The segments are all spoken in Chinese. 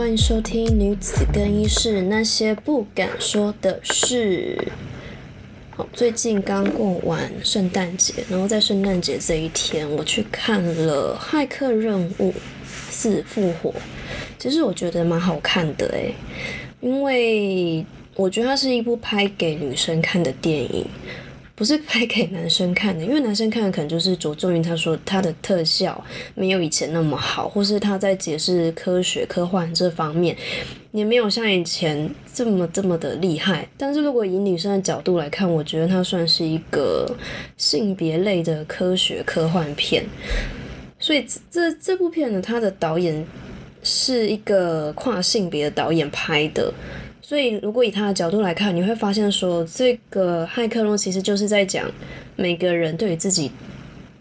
欢迎收听《女子更衣室那些不敢说的事》。好，最近刚过完圣诞节，然后在圣诞节这一天，我去看了《骇客任务四：复活》。其实我觉得蛮好看的诶，因为我觉得它是一部拍给女生看的电影。不是拍给男生看的，因为男生看的可能就是着重于他说他的特效没有以前那么好，或是他在解释科学科幻这方面也没有像以前这么这么的厉害。但是如果以女生的角度来看，我觉得它算是一个性别类的科学科幻片。所以这这部片呢，它的导演是一个跨性别的导演拍的。所以，如果以他的角度来看，你会发现说，这个骇客论其实就是在讲每个人对于自己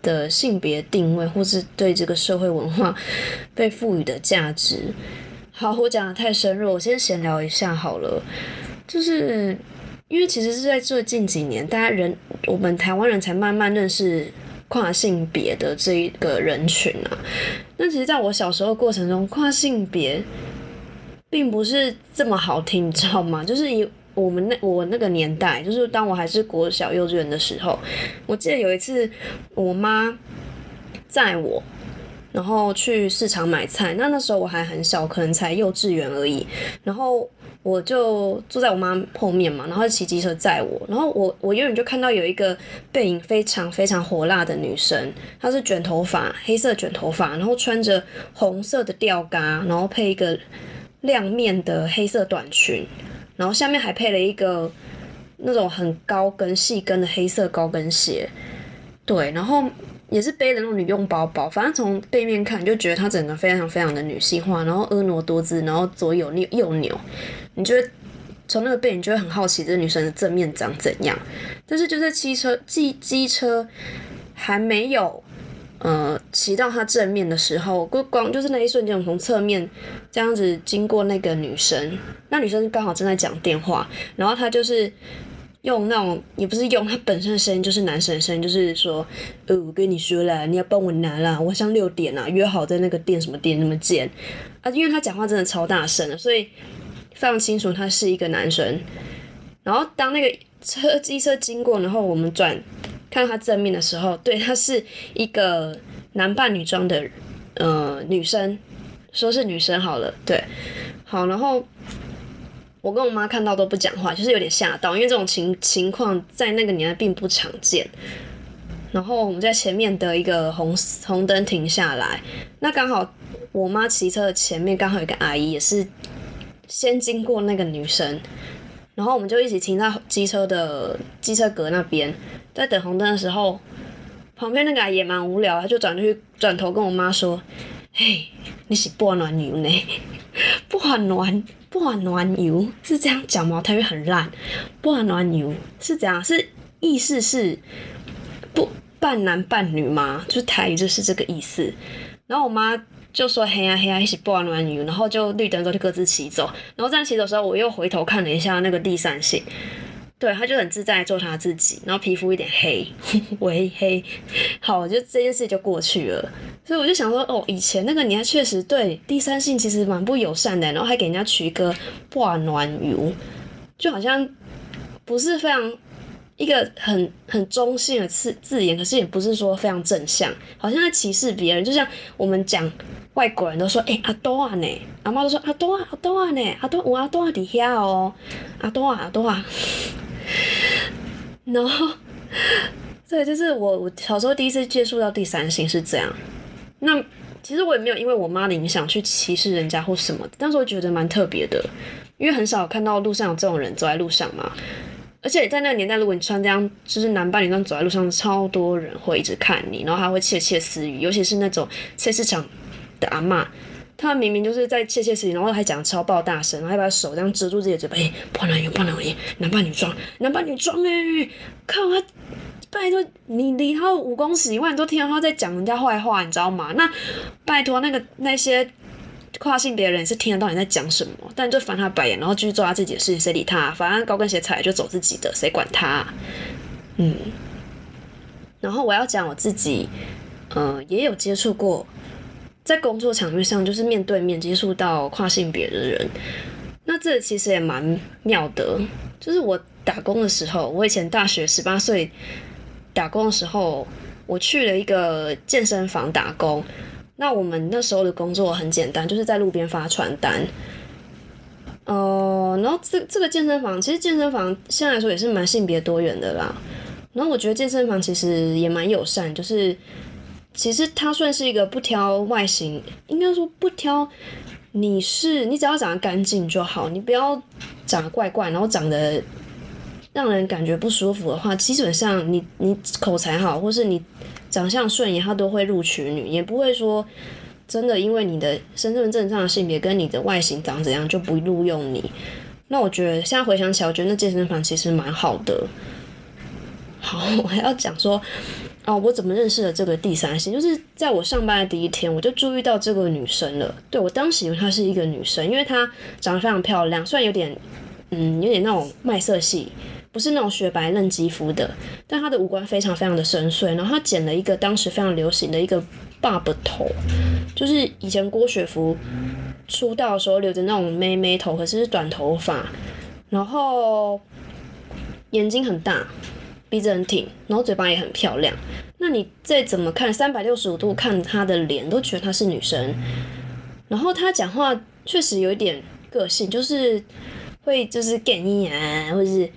的性别定位，或是对这个社会文化被赋予的价值。好，我讲的太深入，我先闲聊一下好了。就是因为其实是在最近几年，大家人我们台湾人才慢慢认识跨性别的这一个人群啊。那其实在我小时候过程中，跨性别。并不是这么好听，你知道吗？就是以我们那我那个年代，就是当我还是国小幼稚园的时候，我记得有一次我妈载我，然后去市场买菜。那那时候我还很小，可能才幼稚园而已。然后我就坐在我妈后面嘛，然后骑机车载我。然后我我远远就看到有一个背影非常非常火辣的女生，她是卷头发，黑色卷头发，然后穿着红色的吊嘎，然后配一个。亮面的黑色短裙，然后下面还配了一个那种很高跟细跟的黑色高跟鞋，对，然后也是背的那种女用包包，反正从背面看就觉得她整个非常非常的女性化，然后婀娜多姿，然后左右扭右扭，你觉得从那个背影就会很好奇这女生的正面长怎样，但是就在汽车机机车还没有。呃，骑到他正面的时候，光光就是那一瞬间，我从侧面这样子经过那个女生，那女生刚好正在讲电话，然后他就是用那种也不是用他本身的声音，就是男生的声音，就是说，呃，我跟你说了，你要帮我拿啦，晚上六点啊，约好在那个店什么店那么见啊，因为他讲话真的超大声的，所以非常清楚他是一个男生。然后当那个车机车经过，然后我们转。看到他正面的时候，对，他是一个男扮女装的呃女生，说是女生好了，对，好，然后我跟我妈看到都不讲话，就是有点吓到，因为这种情情况在那个年代并不常见。然后我们在前面的一个红红灯停下来，那刚好我妈骑车的前面刚好有个阿姨，也是先经过那个女生。然后我们就一起停在机车的机车格那边，在等红灯的时候，旁边那个也蛮无聊，他就转去转头跟我妈说：“嘿，你是半暖油呢？半暖半暖油是这样讲吗？台语很烂，半暖油是这样？是意思是不半男半女吗？就是台语就是这个意思。然后我妈。就说嘿呀嘿呀，一起播完暖雨，然后就绿灯之后就各自骑走。然后在骑走的时候，我又回头看了一下那个第三性，对，他就很自在做他自己，然后皮肤有点黑，微黑。好，就这件事就过去了。所以我就想说，哦，以前那个年代确实对第三性其实蛮不友善的，然后还给人家取一个播暖雨，就好像不是非常。一个很很中性的字字眼，可是也不是说非常正向，好像在歧视别人。就像我们讲外国人都说，哎，阿多啊呢，阿妈都说阿多啊，阿多啊呢，阿多我阿多啊底下哦，阿多啊阿多啊。然后，对，就是我我小时候第一次接触到第三性是这样。那其实我也没有因为我妈的影响去歧视人家或什么，但是我觉得蛮特别的，因为很少看到路上有这种人走在路上嘛。而且在那个年代，如果你穿这样，就是男扮女装走在路上，超多人会一直看你，然后还会窃窃私语。尤其是那种菜市场的阿妈，他明明就是在窃窃私语，然后还讲超爆大声，然后还把手这样遮住自己的嘴巴。哎，不男有不男有，男扮女装，男扮女装哎，靠他！拜托你离他五公尺以外，你都听到他在讲人家坏话，你知道吗？那拜托那个那些。跨性别人是听得到你在讲什么，但就翻他白眼，然后继续做他自己的事情，谁理他？反正高跟鞋踩就走自己的，谁管他？嗯。然后我要讲我自己，呃，也有接触过在工作场域上就是面对面接触到跨性别的人，那这其实也蛮妙的。就是我打工的时候，我以前大学十八岁打工的时候，我去了一个健身房打工。那我们那时候的工作很简单，就是在路边发传单。呃，然后这这个健身房，其实健身房现在来说也是蛮性别多元的啦。然后我觉得健身房其实也蛮友善，就是其实它算是一个不挑外形，应该说不挑，你是你只要长得干净就好，你不要长得怪怪，然后长得让人感觉不舒服的话，基本上你你口才好，或是你长相顺眼，他都会录取你，也不会说。真的，因为你的身份证上的性别跟你的外形长怎样就不录用你。那我觉得现在回想起来，我觉得那健身房其实蛮好的。好，我还要讲说，哦，我怎么认识了这个第三性？就是在我上班的第一天，我就注意到这个女生了。对我当时以为她是一个女生，因为她长得非常漂亮，虽然有点，嗯，有点那种麦色系，不是那种雪白嫩肌肤的，但她的五官非常非常的深邃。然后她剪了一个当时非常流行的一个。爸爸头，就是以前郭雪芙出道的时候留着那种妹妹头，可是是短头发，然后眼睛很大，鼻子很挺，然后嘴巴也很漂亮。那你再怎么看，三百六十五度看她的脸，都觉得她是女生。然后她讲话确实有一点个性，就是会就是干你啊，或者是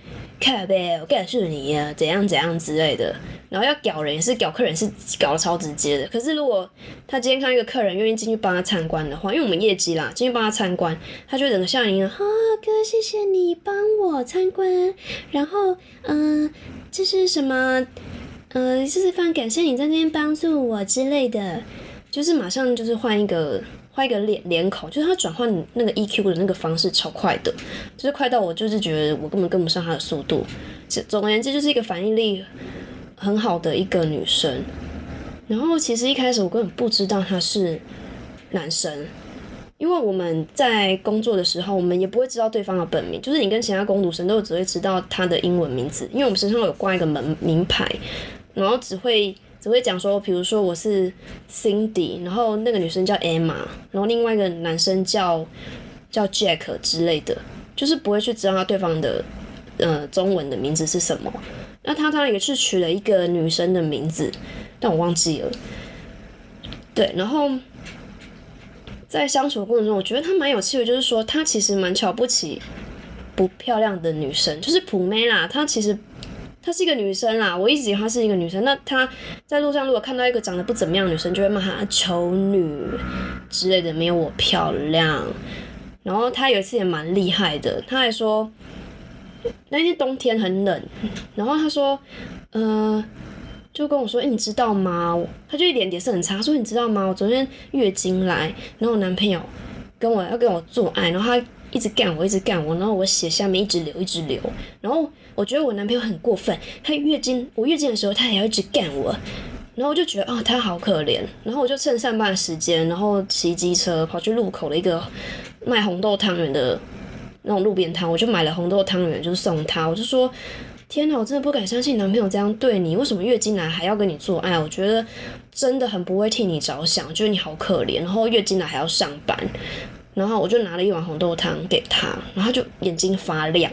看呗，我干诉你啊，怎样怎样之类的。然后要屌人也是屌客人，是搞得超直接的。可是如果他今天看一个客人愿意进去帮他参观的话，因为我们业绩啦，进去帮他参观，他就整个笑脸啊，哥谢谢你帮我参观。然后嗯，这是什么？呃，就是非常感谢你在那边帮助我之类的，就是马上就是换一个换一个脸脸口，就是他转换那个 EQ 的那个方式超快的，就是快到我就是觉得我根本跟不上他的速度。总而言之，就是一个反应力。很好的一个女生，然后其实一开始我根本不知道她是男生，因为我们在工作的时候，我们也不会知道对方的本名，就是你跟其他工读生都只会知道他的英文名字，因为我们身上有挂一个门名牌，然后只会只会讲说，比如说我是 Cindy，然后那个女生叫 Emma，然后另外一个男生叫叫 Jack 之类的，就是不会去知道他对方的呃中文的名字是什么。那他当然也是取了一个女生的名字，但我忘记了。对，然后在相处的过程中，我觉得他蛮有趣的，就是说他其实蛮瞧不起不漂亮的女生，就是普妹啦。他其实她是一个女生啦，我一直以为她是一个女生。那她在路上如果看到一个长得不怎么样女生，就会骂她丑女之类的，没有我漂亮。然后她有一次也蛮厉害的，他还说。那天冬天很冷，然后他说，呃，就跟我说，哎，你知道吗？他就一脸脸色很差，说你知道吗？我昨天月经来，然后我男朋友跟我要跟我做爱，然后他一直干我，一直干我，然后我血下面一直流，一直流，然后我觉得我男朋友很过分，他月经我月经的时候他也要一直干我，然后我就觉得啊他好可怜，然后我就趁上班时间，然后骑机车跑去路口的一个卖红豆汤圆的。那种路边摊，我就买了红豆汤圆，就送他。我就说，天哪，我真的不敢相信男朋友这样对你。为什么月经来还要跟你做爱？我觉得真的很不会替你着想，觉得你好可怜。然后月经来还要上班，然后我就拿了一碗红豆汤给他，然后就眼睛发亮。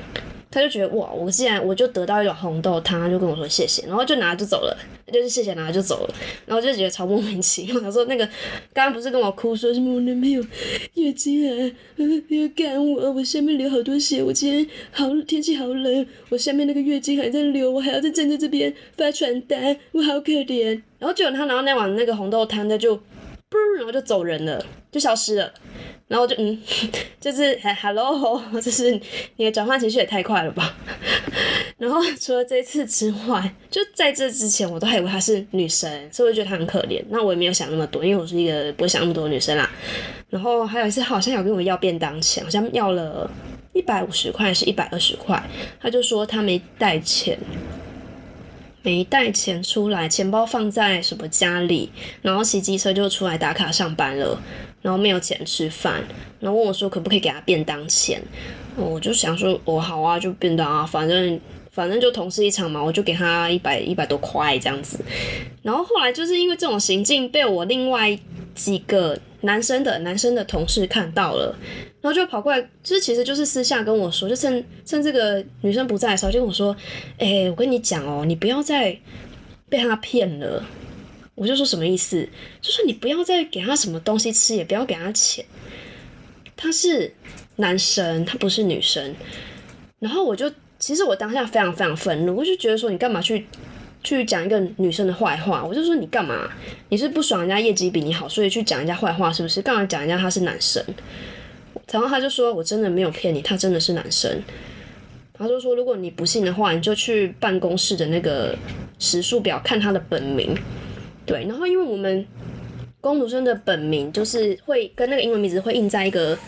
他就觉得哇，我既然我就得到一碗红豆汤，他就跟我说谢谢，然后就拿就走了，就是谢谢拿就走了，然后就觉得超莫名其妙。他说那个刚刚不是跟我哭说什么我男朋友月经来，要干我，我下面流好多血，我今天好天气好冷，我下面那个月经还在流，我还要再站在这边发传单，我好可怜。然后结果他拿到那碗那个红豆汤，他就不，然后就走人了，就消失了。然后就嗯，就是哎，hello，就是你的转换情绪也太快了吧。然后除了这次之外，就在这之前，我都还以为她是女生，所以我觉得她很可怜。那我也没有想那么多，因为我是一个不会想那么多的女生啦。然后还有一次，好像有跟我要便当钱，好像要了一百五十块是一百二十块，他就说他没带钱。没带钱出来，钱包放在什么家里，然后骑机车就出来打卡上班了，然后没有钱吃饭，然后问我说可不可以给他便当钱，我就想说我好啊，就便当啊，反正反正就同事一场嘛，我就给他一百一百多块这样子，然后后来就是因为这种行径被我另外几个男生的男生的同事看到了，然后就跑过来，就是其实就是私下跟我说，就趁趁这个女生不在的时候，就跟我说，哎、我跟你讲哦，你不要再被他骗了。我就说什么意思？就说你不要再给他什么东西吃，也不要给他钱。他是男生，他不是女生。然后我就，其实我当下非常非常愤怒，我就觉得说你干嘛去去讲一个女生的坏话？我就说你干嘛？你是不爽人家业绩比你好，所以去讲人家坏话是不是？干嘛讲人家他是男生？然后他就说我真的没有骗你，他真的是男生。他就说如果你不信的话，你就去办公室的那个时数表看他的本名。对，然后因为我们工读生的本名就是会跟那个英文名字会印在一个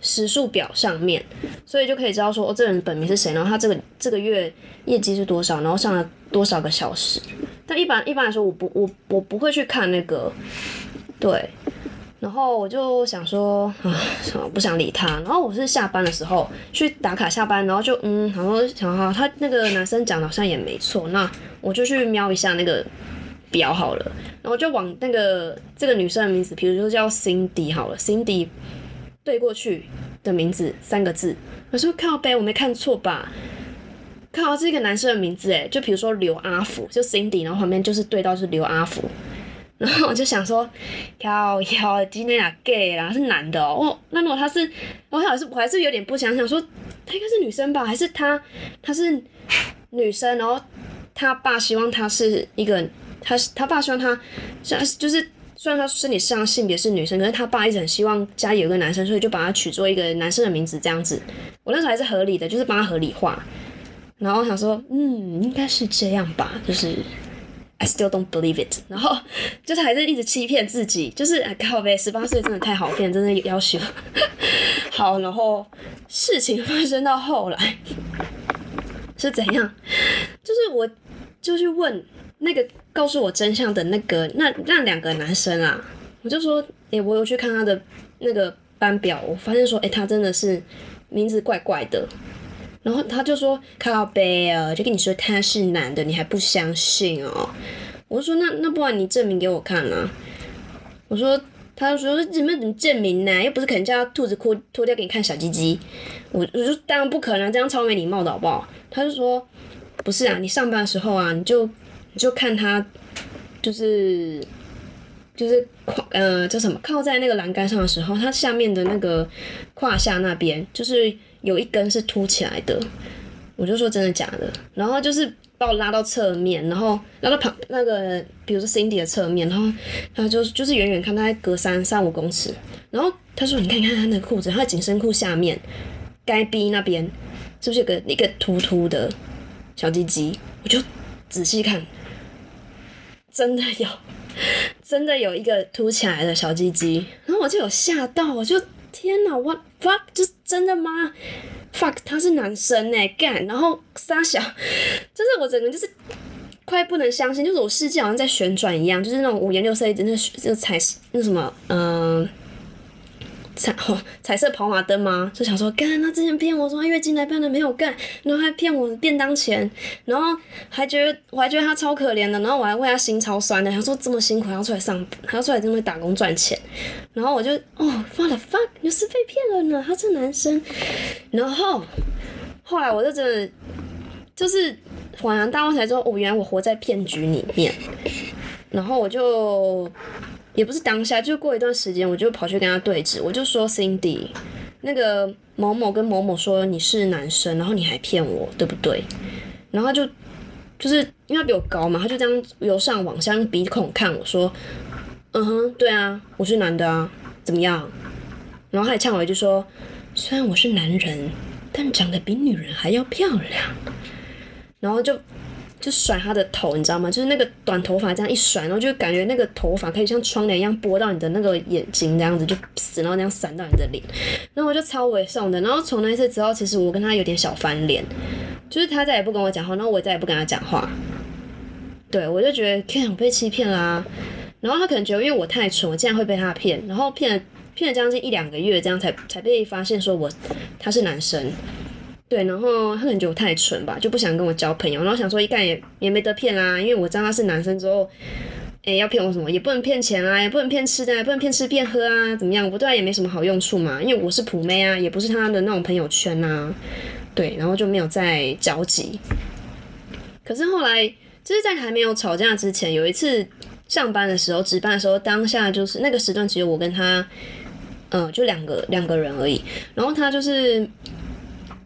时数表上面，所以就可以知道说哦，这人本名是谁，然后他这个这个月业绩是多少，然后上了多少个小时。但一般一般来说，我不我我不会去看那个，对。然后我就想说啊，算了不想理他。然后我是下班的时候去打卡下班，然后就嗯，然后想哈他那个男生讲的好像也没错，那我就去瞄一下那个表好了，然后就往那个这个女生的名字，比如说叫 Cindy 好了，Cindy 对过去的名字三个字，我说靠背，我没看错吧？靠，这是一个男生的名字诶，就比如说刘阿福，就 Cindy，然后旁边就是对到是刘阿福，然后我就想说，靠腰，今天俩 gay 啦，是男的哦。那如果他是，我还是我还是有点不想想说，他应该是女生吧？还是他他是女生？然后他爸希望他是一个，他是他爸希望他像就是。虽然他身体上性别是女生，可是他爸一直很希望家里有个男生，所以就把他取做一个男生的名字这样子。我那时候还是合理的，就是帮他合理化。然后想说，嗯，应该是这样吧，就是 I still don't believe it。然后 就是还是一直欺骗自己，就是哎靠呗，十八岁真的太好骗，真的要求。好，然后事情发生到后来是怎样？就是我就去问那个告诉我真相的那个那那两个男生啊，我就说，诶、我有去看他的那个班表，我发现说，诶、他真的是名字怪怪的。然后他就说靠背啊，就跟你说他是男的，你还不相信哦？我说那那不然你证明给我看啊？我说他就说怎么怎么证明呢？又不是可能叫他兔子裤脱掉给你看小鸡鸡。我我就当然不可能，这样超没礼貌的好不好？他就说不是啊，你上班的时候啊，你就就看他就是就是胯呃叫什么靠在那个栏杆上的时候，他下面的那个胯下那边就是有一根是凸起来的。我就说真的假的，然后就是把我拉到侧面，然后拉到旁那个比如说 Cindy 的侧面，然后他就就是远远看，大概隔三三五公尺，然后他说你看你看他那个裤子，他的紧身裤下面该逼那边是不是有个一个凸凸的小鸡鸡？我就仔细看，真的有，真的有一个凸起来的小鸡鸡，然后我就有吓到，我就天哪，what fuck，就真的吗？fuck，他是男生呢，干，然后撒小，就是我整个就是快不能相信，就是我世界好像在旋转一样，就是那种五颜六色一直那那彩那什么，嗯、彩哦彩色跑马灯吗？就想说，干他之前骗我说他月经来办的没有干，然后还骗我便当钱，然后还觉得我还觉得他超可怜的，然后我还为他心超酸的，想说这么辛苦还要出来上，还要出来这么打工赚钱，然后我就哦，what the fuck，你是被骗了呢，他是男生，然后后来我就真的就是恍然大悟才知道，哦，原来我活在骗局里面，然后我就。也不是当下，就过一段时间，我就跑去跟他对峙，我就说 Cindy，那个某某跟某某说你是男生，然后你还骗我，对不对？然后就就是因为他比我高嘛，他就这样由上往下用鼻孔看我说，嗯哼，对啊，我是男的啊，怎么样？然后还呛我一句说，虽然我是男人，但长得比女人还要漂亮。然后就就甩他的头，你知道吗？就是那个短头发这样一甩，然后就感觉那个头发可以像窗帘一样拨到你的那个眼睛，这样子就死，然后那样散到你的脸。然后我就超猥送的。然后从那一次之后，其实我跟他有点小翻脸，就是他再也不跟我讲话，然后我再也不跟他讲话。对我就觉得，天我被欺骗啦、然后他可能觉得，因为我太蠢，我竟然会被他骗，然后骗了骗了将近一两个月，这样才才被发现说我他是男生。对，然后他可能觉得我太蠢吧，就不想跟我交朋友。然后想说一看也也没得骗啦，因为我知道他是男生之后，诶要骗我什么，也不能骗钱啊，也不能骗吃的，也不能骗吃骗喝啊，怎么样？我对他也没什么好用处嘛，因为我是普妹啊，也不是他的那种朋友圈啊，对，然后就没有再交集。可是后来，就是在还没有吵架之前，有一次上班的时候，值班的时候，当下就是那个时段只有我跟他，嗯，就两个两个人而已。然后他就是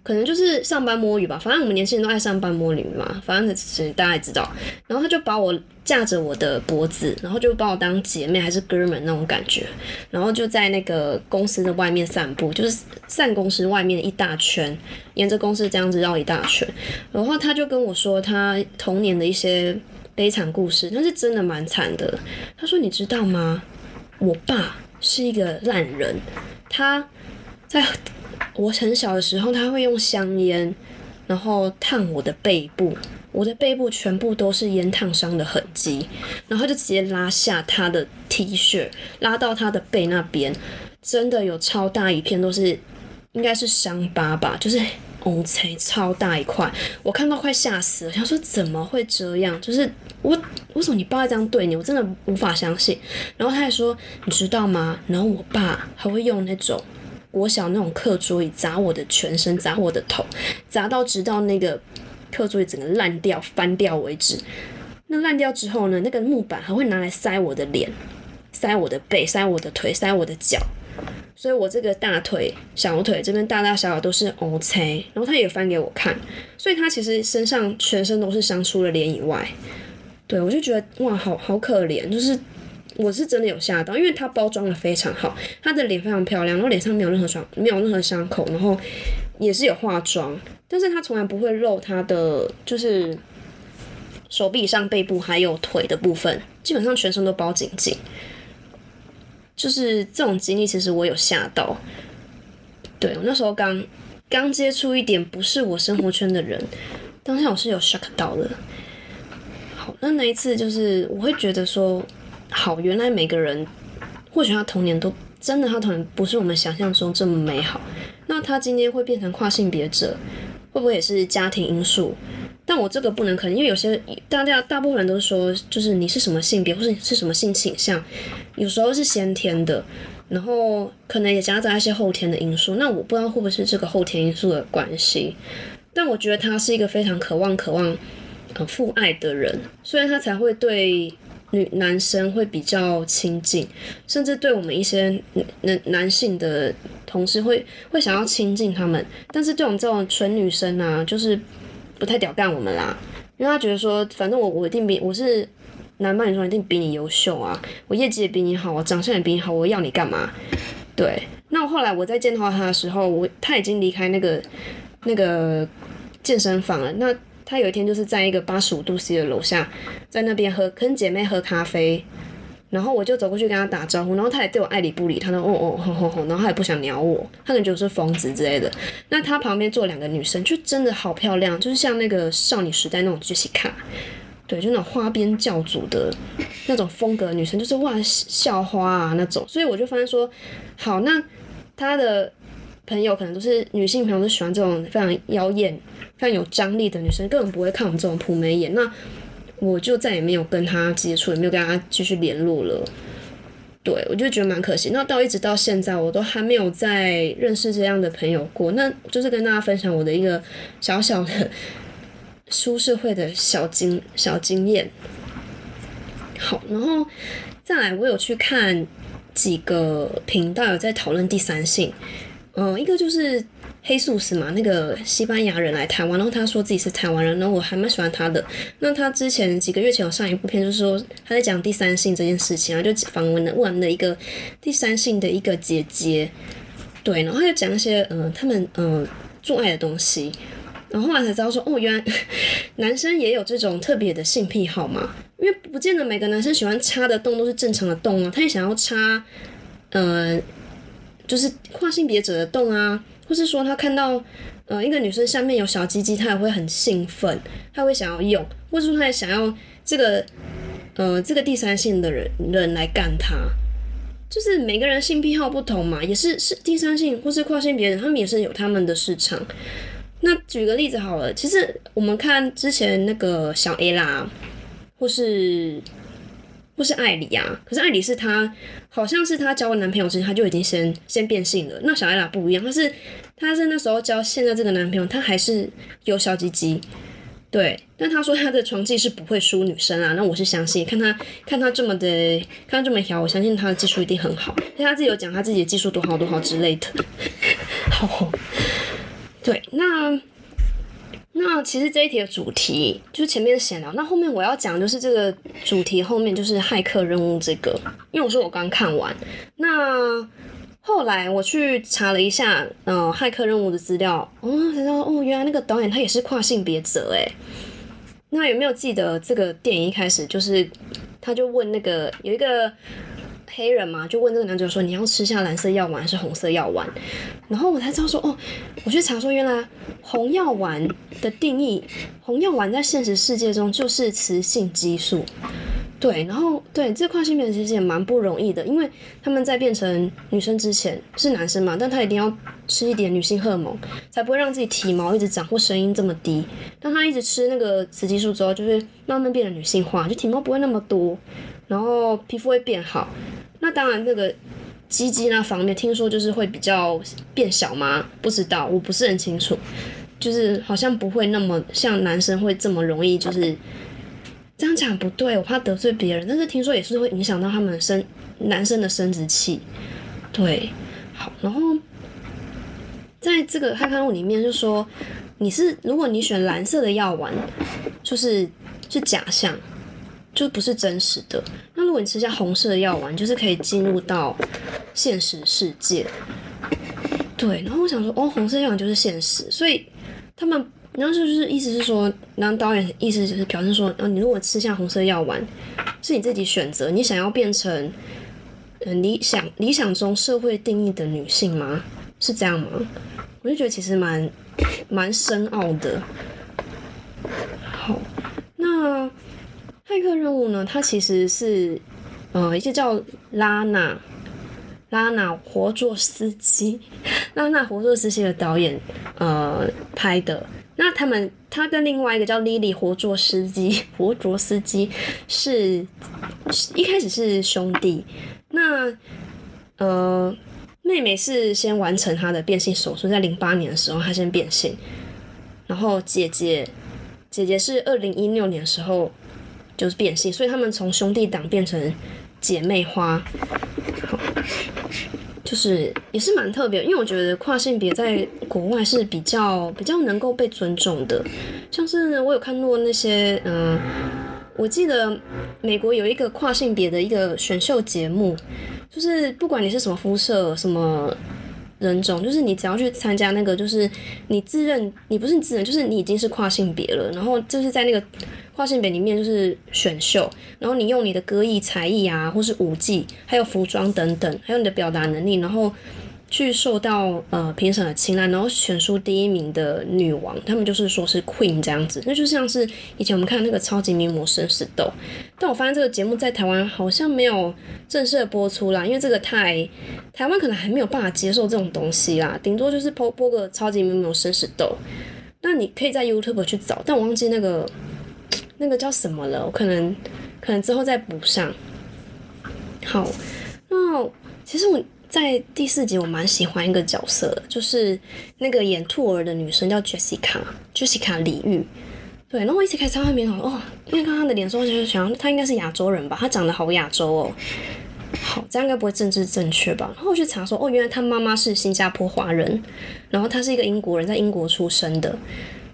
可能就是上班摸鱼吧，反正我们年轻人都爱上班摸鱼嘛，反正是大家也知道。然后他就把我架着我的脖子，然后就把我当姐妹还是哥们那种感觉，然后就在那个公司的外面散步，就是散公司外面一大圈，沿着公司这样子绕一大圈。然后他就跟我说他童年的一些悲惨故事，但是真的蛮惨的。他说你知道吗？我爸是一个烂人，他在我很小的时候，他会用香烟，然后烫我的背部。我的背部全部都是烟烫伤的痕迹，然后就直接拉下他的 T 恤，拉到他的背那边，真的有超大一片都是，应该是伤疤吧，就是哦才超大一块，我看到快吓死了，想说怎么会这样？就是我为什么你爸这样对你？我真的无法相信。然后他还说你知道吗？然后我爸还会用那种国小那种课桌椅砸我的全身，砸我的头，砸到直到那个。课桌椅整个烂掉、翻掉为止。那烂掉之后呢？那个木板还会拿来塞我的脸、塞我的背、塞我的腿、塞我的脚。所以我这个大腿、小腿这边大大小小都是 OK。然后他也翻给我看，所以他其实身上全身都是伤，除了脸以外。对我就觉得哇，好好可怜。就是我是真的有吓到，因为他包装的非常好，他的脸非常漂亮，然后脸上没有任何伤，没有任何伤口，然后也是有化妆。但是他从来不会露他的，就是手臂上、背部还有腿的部分，基本上全身都包紧紧。就是这种经历，其实我有吓到。对我那时候刚刚接触一点不是我生活圈的人，当下我是有 shock 到的。好，那那一次就是我会觉得说，好，原来每个人或许他童年都真的，他童年不是我们想象中这么美好。那他今天会变成跨性别者？会不会也是家庭因素？但我这个不能肯定，因为有些大家大部分人都说，就是你是什么性别，或是是什么性倾向，有时候是先天的，然后可能也夹杂一些后天的因素。那我不知道会不会是这个后天因素的关系，但我觉得他是一个非常渴望、渴望呃父爱的人，所以他才会对。女男生会比较亲近，甚至对我们一些男男性的同事会会想要亲近他们，但是对我们这种纯女生啊，就是不太屌干我们啦，因为他觉得说，反正我我一定比我是男扮女装，一定比你优秀啊，我业绩也比你好，我长相也比你好，我要你干嘛？对，那我后来我在见到他的时候，我他已经离开那个那个健身房了，那。他有一天就是在一个八十五度 C 的楼下，在那边喝跟姐妹喝咖啡，然后我就走过去跟他打招呼，然后他也对我爱理不理，他说哦哦吼吼吼，然后他也不想鸟我，他可能觉得是疯子之类的。那他旁边坐两个女生，就真的好漂亮，就是像那个少女时代那种杰西卡，对，就那种花边教主的那种风格女生，就是哇校花啊那种。所以我就发现说，好，那他的朋友可能都是女性朋友，都喜欢这种非常妖艳。非常有张力的女生根本不会看我们这种普美眼，那我就再也没有跟她接触，也没有跟她继续联络了。对我就觉得蛮可惜。那到一直到现在，我都还没有再认识这样的朋友过。那就是跟大家分享我的一个小小的 舒适会的小经小经验。好，然后再来，我有去看几个频道有在讨论第三性，嗯，一个就是。黑素斯嘛，那个西班牙人来台湾，然后他说自己是台湾人，然后我还蛮喜欢他的。那他之前几个月前有上一部片，就是说他在讲第三性这件事情啊，就访问了问了一个第三性的一个姐姐，对，然后他就讲一些嗯他们嗯做爱的东西，然后后来才知道说哦，原来男生也有这种特别的性癖好嘛，因为不见得每个男生喜欢插的洞都是正常的洞啊，他也想要插呃就是跨性别者的洞啊。或是说他看到，呃，一个女生下面有小鸡鸡，他也会很兴奋，他会想要用，或者说他也想要这个，呃，这个第三性的人人来干他，就是每个人性癖好不同嘛，也是是第三性或是跨性别人，他们也是有他们的市场。那举个例子好了，其实我们看之前那个小 A 啦，或是或是艾里啊。可是艾里是她，好像是她交了男朋友之前，她就已经先先变性了。那小艾拉不一样，她是她是那时候交现在这个男朋友，她还是有小鸡鸡。对，但他说他的床技是不会输女生啊，那我是相信，看他看他这么的，看他这么调，我相信他的技术一定很好。因为他自己有讲他自己的技术多好多好之类的。好，对，那那其实这一题的主题就是前面闲聊，那后面我要讲就是这个主题后面就是骇客任务这个，因为我说我刚看完，那。后来我去查了一下，嗯，骇客任务的资料，哦，才知道哦，原来那个导演他也是跨性别者诶。那有没有记得这个电影一开始就是，他就问那个有一个黑人嘛，就问这个男主角说你要吃下蓝色药丸还是红色药丸？然后我才知道说哦，我去查说原来红药丸的定义，红药丸在现实世界中就是雌性激素。对，然后对这跨性别其实也蛮不容易的，因为他们在变成女生之前是男生嘛，但他一定要吃一点女性荷尔蒙，才不会让自己体毛一直长或声音这么低。当他一直吃那个雌激素之后，就是慢慢变得女性化，就体毛不会那么多，然后皮肤会变好。那当然，那个鸡鸡那方面，听说就是会比较变小吗？不知道，我不是很清楚，就是好像不会那么像男生会这么容易，就是。这样讲不对，我怕得罪别人。但是听说也是会影响到他们生男生的生殖器。对，好，然后在这个骇客物里面就说，你是如果你选蓝色的药丸，就是是假象，就不是真实的。那如果你吃下红色药丸，就是可以进入到现实世界。对，然后我想说，哦，红色药丸就是现实，所以他们。然后就是意思是说，然后导演意思就是表示说，啊，你如果吃下红色药丸，是你自己选择，你想要变成，嗯，理想理想中社会定义的女性吗？是这样吗？我就觉得其实蛮蛮深奥的。好，那骇客任务呢？它其实是，呃，一个叫拉娜拉娜活作司机拉娜活作司机的导演，呃，拍的。那他们，他跟另外一个叫莉莉活捉司机，活捉司机是一开始是兄弟。那呃，妹妹是先完成她的变性手术，在零八年的时候她先变性，然后姐姐姐姐是二零一六年的时候就是变性，所以他们从兄弟党变成姐妹花。就是也是蛮特别，因为我觉得跨性别在国外是比较比较能够被尊重的。像是我有看过那些，嗯，我记得美国有一个跨性别的一个选秀节目，就是不管你是什么肤色、什么人种，就是你只要去参加那个，就是你自认你不是自认，就是你已经是跨性别了，然后就是在那个。跨性别里面就是选秀，然后你用你的歌艺才艺啊，或是舞技，还有服装等等，还有你的表达能力，然后去受到呃评审的青睐，然后选出第一名的女王，他们就是说是 queen 这样子，那就像是以前我们看那个超级名模生死斗，但我发现这个节目在台湾好像没有正式的播出啦，因为这个太台湾可能还没有办法接受这种东西啦，顶多就是播播个超级名模生死斗，那你可以在 YouTube 去找，但我忘记那个。那个叫什么了？我可能可能之后再补上。好，那其实我在第四集我蛮喜欢一个角色，就是那个演兔儿的女生叫 Jessica，Jessica 李玉。对，然后我一直开始查名哦，因为看她的脸，之后就想她应该是亚洲人吧，她长得好亚洲哦。好，这样应该不会政治正确吧？然后我去查说，哦，原来她妈妈是新加坡华人，然后她是一个英国人，在英国出生的。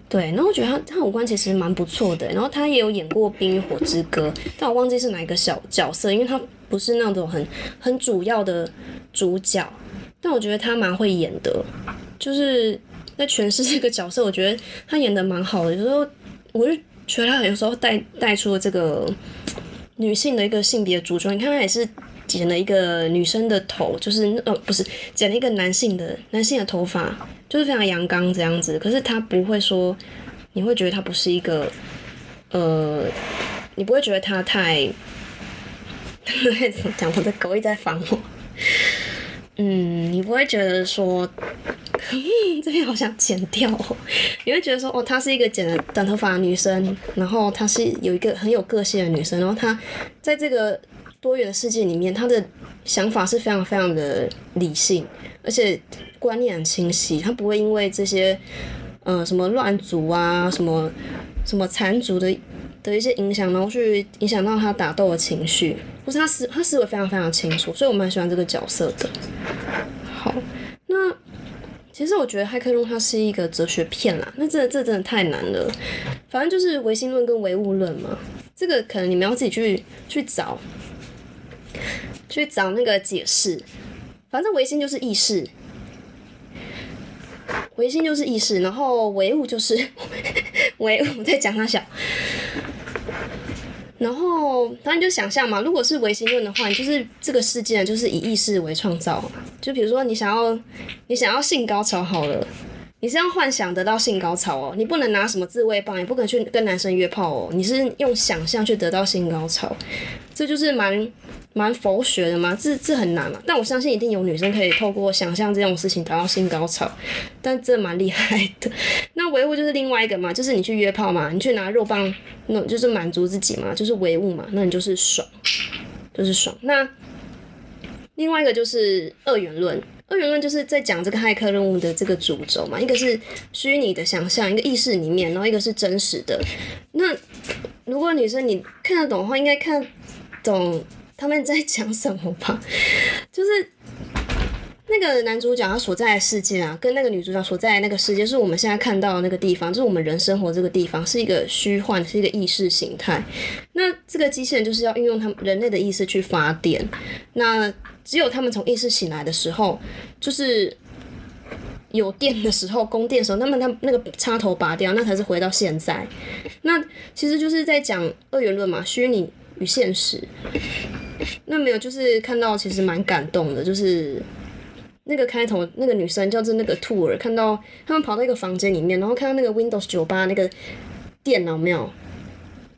对，然后我觉得他他五官其实蛮不错的，然后他也有演过《冰与火之歌》，但我忘记是哪一个小角色，因为他不是那种很很主要的主角，但我觉得他蛮会演的，就是在诠释这个角色，我觉得他演的蛮好的，有时候我就觉得他有时候带带出了这个女性的一个性别主装，你看他也是剪了一个女生的头，就是呃不是剪了一个男性的男性的头发。就是非常阳刚这样子，可是他不会说，你会觉得他不是一个，呃，你不会觉得他太，怎 么讲？我的狗一直在烦我。嗯，你不会觉得说，这边好想剪掉。你会觉得说，哦，她是一个剪了短头发的女生，然后她是有一个很有个性的女生，然后她在这个多元的世界里面，她的想法是非常非常的理性，而且观念很清晰，她不会因为这些呃什么乱族啊，什么什么残族的的一些影响，然后去影响到他打斗的情绪，或是他思他思维非常非常清楚，所以我蛮喜欢这个角色的。好，那其实我觉得《骇客任务》它是一个哲学片啦，那这这真的太难了。反正就是唯心论跟唯物论嘛，这个可能你们要自己去去找，去找那个解释。反正唯心就是意识，唯心就是意识，然后唯物就是 唯物，在讲他小。然后，当然就想象嘛，如果是唯心论的话，你就是这个世界就是以意识为创造。就比如说，你想要你想要性高潮好了，你是要幻想得到性高潮哦，你不能拿什么自慰棒，也不可能去跟男生约炮哦，你是用想象去得到性高潮，这就是蛮。蛮佛学的嘛，这这很难嘛，但我相信一定有女生可以透过想象这种事情达到性高潮，但这蛮厉害的。那唯物就是另外一个嘛，就是你去约炮嘛，你去拿肉棒，那就是满足自己嘛，就是唯物嘛，那你就是爽，就是爽。那另外一个就是二元论，二元论就是在讲这个骇客任务的这个主轴嘛，一个是虚拟的想象，一个意识里面，然后一个是真实的。那如果女生你看得懂的话，应该看懂。他们在讲什么吧？就是那个男主角他所在的世界啊，跟那个女主角所在的那个世界，是我们现在看到的那个地方，就是我们人生活这个地方，是一个虚幻，是一个意识形态。那这个机器人就是要运用他们人类的意识去发电。那只有他们从意识醒来的时候，就是有电的时候，供电的时候，那么他那个插头拔掉，那才是回到现在。那其实就是在讲二元论嘛，虚拟与现实。那没有，就是看到其实蛮感动的，就是那个开头那个女生叫做那个兔儿，看到他们跑到一个房间里面，然后看到那个 Windows 九八那个电脑没有，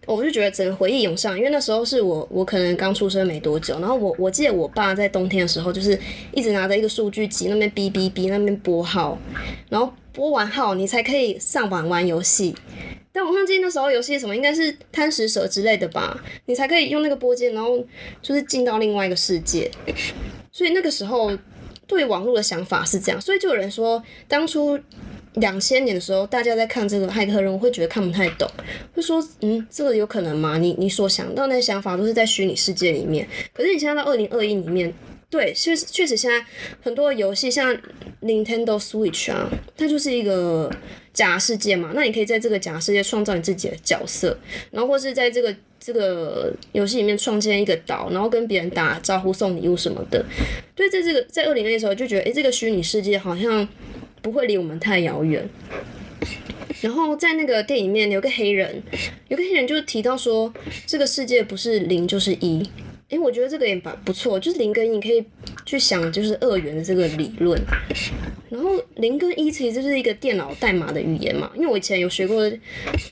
我就觉得整个回忆涌上，因为那时候是我我可能刚出生没多久，然后我我记得我爸在冬天的时候就是一直拿着一个数据机那边哔哔哔那边拨号，然后拨完号你才可以上网玩游戏。但我忘记那时候游戏什么，应该是贪食蛇之类的吧，你才可以用那个拨键，然后就是进到另外一个世界。所以那个时候对网络的想法是这样，所以就有人说，当初两千年的时候，大家在看这个骇客任务，会觉得看不太懂，会说，嗯，这个有可能吗？你你所想到那些想法都是在虚拟世界里面，可是你现在到二零二一里面。对，确实确实，现在很多游戏像 Nintendo Switch 啊，它就是一个假世界嘛。那你可以在这个假世界创造你自己的角色，然后或是在这个这个游戏里面创建一个岛，然后跟别人打招呼、送礼物什么的。对，在这个在二零二的时候就觉得，哎，这个虚拟世界好像不会离我们太遥远。然后在那个电影里面有个黑人，有个黑人就提到说，这个世界不是零就是一。哎，我觉得这个也不不错，就是零跟一可以去想，就是二元的这个理论。然后零跟一其实就是一个电脑代码的语言嘛，因为我以前有学过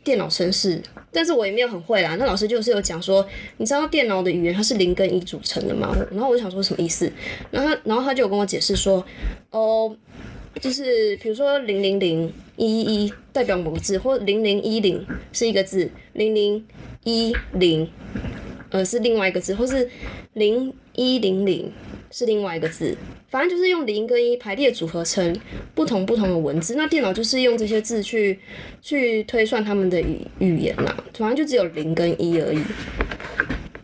电脑程式，但是我也没有很会啦。那老师就是有讲说，你知道电脑的语言它是零跟一组成的吗？然后我就想说什么意思？然后然后他就有跟我解释说，哦，就是比如说零零零一一代表某个字，或零零一零是一个字，零零一零。呃，是另外一个字，或是零一零零是另外一个字，反正就是用零跟一排列组合成不同不同的文字。那电脑就是用这些字去去推算他们的语语言嘛，反正就只有零跟一而已。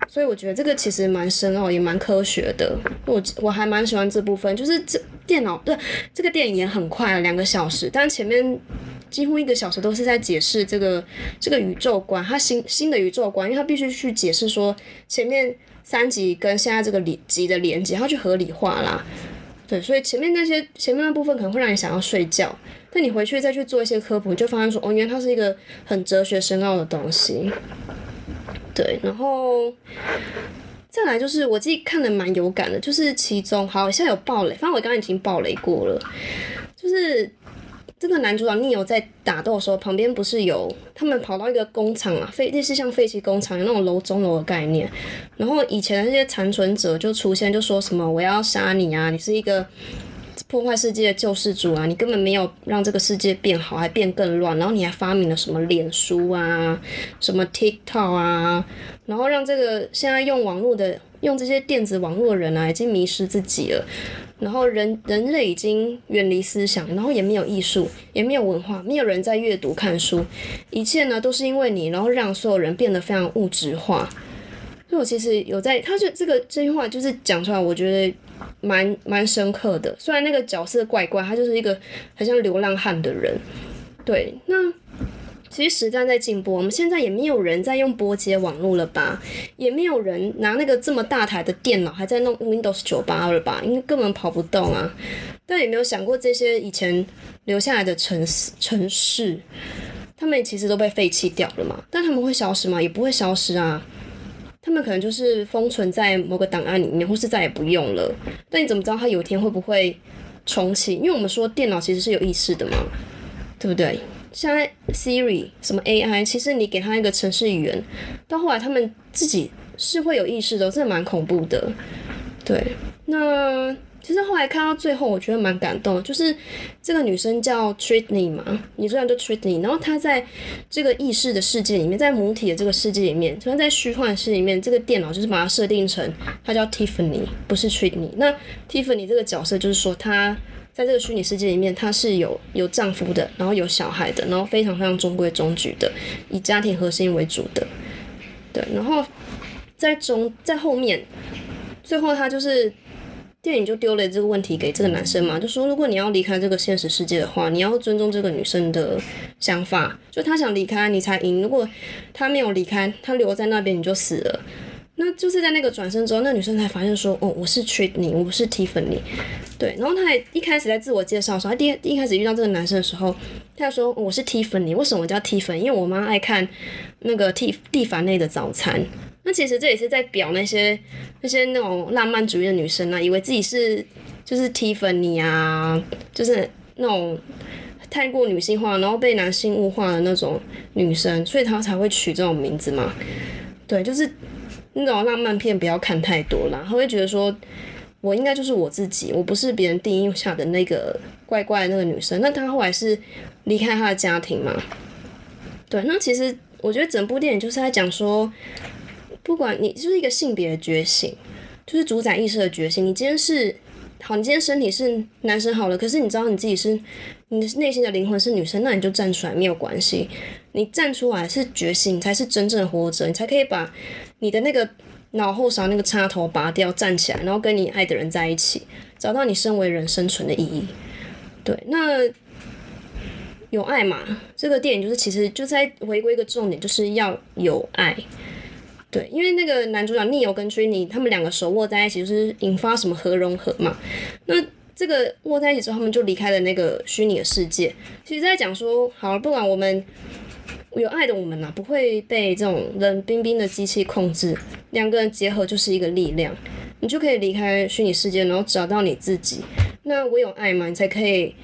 所以我觉得这个其实蛮深奥，也蛮科学的。我我还蛮喜欢这部分，就是这电脑对这个电影也很快，两个小时，但前面。几乎一个小时都是在解释这个这个宇宙观，它新新的宇宙观，因为它必须去解释说前面三集跟现在这个集的连接，它去合理化啦。对，所以前面那些前面那部分可能会让你想要睡觉，但你回去再去做一些科普，就发现说哦，原来它是一个很哲学深奥的东西。对，然后再来就是我自己看的蛮有感的，就是其中好像有暴雷，反正我刚刚已经暴雷过了，就是。这个男主角逆友在打斗的时候，旁边不是有他们跑到一个工厂啊，废类似像废弃工厂，有那种楼中楼的概念。然后以前那些残存者就出现，就说什么我要杀你啊，你是一个破坏世界的救世主啊，你根本没有让这个世界变好，还变更乱。然后你还发明了什么脸书啊，什么 TikTok 啊，然后让这个现在用网络的用这些电子网络人啊，已经迷失自己了。然后人人类已经远离思想，然后也没有艺术，也没有文化，没有人在阅读看书，一切呢都是因为你，然后让所有人变得非常物质化。所以我其实有在，他就这个这句话就是讲出来，我觉得蛮蛮深刻的。虽然那个角色怪怪，他就是一个很像流浪汉的人。对，那。其实时代在进步，我们现在也没有人在用拨接网络了吧？也没有人拿那个这么大台的电脑还在弄 Windows 九八了吧？因为根本跑不动啊。但有没有想过这些以前留下来的城市城市，他们其实都被废弃掉了嘛？但他们会消失吗？也不会消失啊。他们可能就是封存在某个档案里面，或是再也不用了。但你怎么知道它有一天会不会重启？因为我们说电脑其实是有意识的嘛，对不对？像 Siri 什么 AI，其实你给他一个程式语言，到后来他们自己是会有意识的，真的蛮恐怖的。对，那其实后来看到最后，我觉得蛮感动，就是这个女生叫 Tritney 嘛，女主角叫 Tritney，然后她在这个意识的世界里面，在母体的这个世界里面，虽然在虚幻世界里面，这个电脑就是把它设定成她叫 Tiffany，不是 Tritney。那 Tiffany 这个角色就是说她。在这个虚拟世界里面，她是有有丈夫的，然后有小孩的，然后非常非常中规中矩的，以家庭核心为主的。对，然后在中在后面，最后他就是电影就丢了这个问题给这个男生嘛，就说如果你要离开这个现实世界的话，你要尊重这个女生的想法，就她想离开你才赢，如果她没有离开，她留在那边你就死了。那就是在那个转身之后，那女生才发现说，哦，我是 Tritney，我是 Tiffany，对。然后她还一开始在自我介绍的时候，她第一一开始遇到这个男生的时候，她就说我是 Tiffany，为什么叫 Tiffany？因为我妈爱看那个蒂蒂凡内的早餐。那其实这也是在表那些那些那种浪漫主义的女生啊，以为自己是就是 Tiffany 啊，就是那种太过女性化，然后被男性物化的那种女生，所以她才会取这种名字嘛。对，就是。那种浪漫片不要看太多了，他会觉得说，我应该就是我自己，我不是别人定义下的那个怪怪的那个女生。那她后来是离开她的家庭嘛？对，那其实我觉得整部电影就是在讲说，不管你就是一个性别的觉醒，就是主宰意识的觉醒。你今天是好，你今天身体是男生好了，可是你知道你自己是你内心的灵魂是女生，那你就站出来没有关系。你站出来是觉醒，你才是真正的活着，你才可以把。你的那个脑后勺那个插头拔掉，站起来，然后跟你爱的人在一起，找到你身为人生存的意义。对，那有爱嘛？这个电影就是其实就在回归一个重点，就是要有爱。对，因为那个男主角逆游跟虚拟他们两个手握在一起，就是引发什么核融合嘛。那这个握在一起之后，他们就离开了那个虚拟的世界。其实在讲说，好了，不管我们。有爱的我们呐，不会被这种冷冰冰的机器控制。两个人结合就是一个力量，你就可以离开虚拟世界，然后找到你自己。那我有爱嘛，你才可以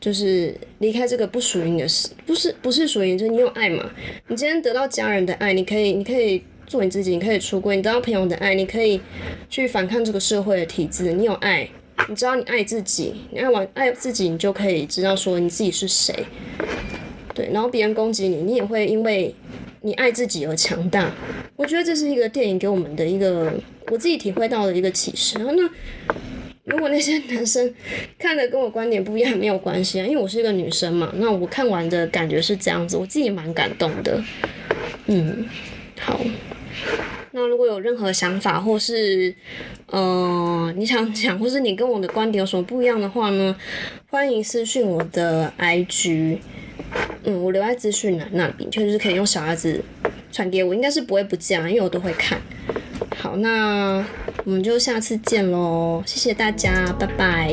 就是离开这个不属于你的事，不是不是属于，就是你有爱嘛。你今天得到家人的爱，你可以你可以做你自己，你可以出柜；你得到朋友的爱，你可以去反抗这个社会的体制。你有爱，你知道你爱自己，你爱完爱自己，你就可以知道说你自己是谁。对，然后别人攻击你，你也会因为你爱自己而强大。我觉得这是一个电影给我们的一个我自己体会到的一个启示。然后那如果那些男生看的跟我观点不一样，没有关系啊，因为我是一个女生嘛。那我看完的感觉是这样子，我自己蛮感动的。嗯，好。那如果有任何想法，或是呃你想讲，或是你跟我的观点有什么不一样的话呢？欢迎私讯我的 IG。嗯，我留在资讯栏那里，就是可以用小孩子传给我，应该是不会不见啊，因为我都会看。好，那我们就下次见喽，谢谢大家，拜拜。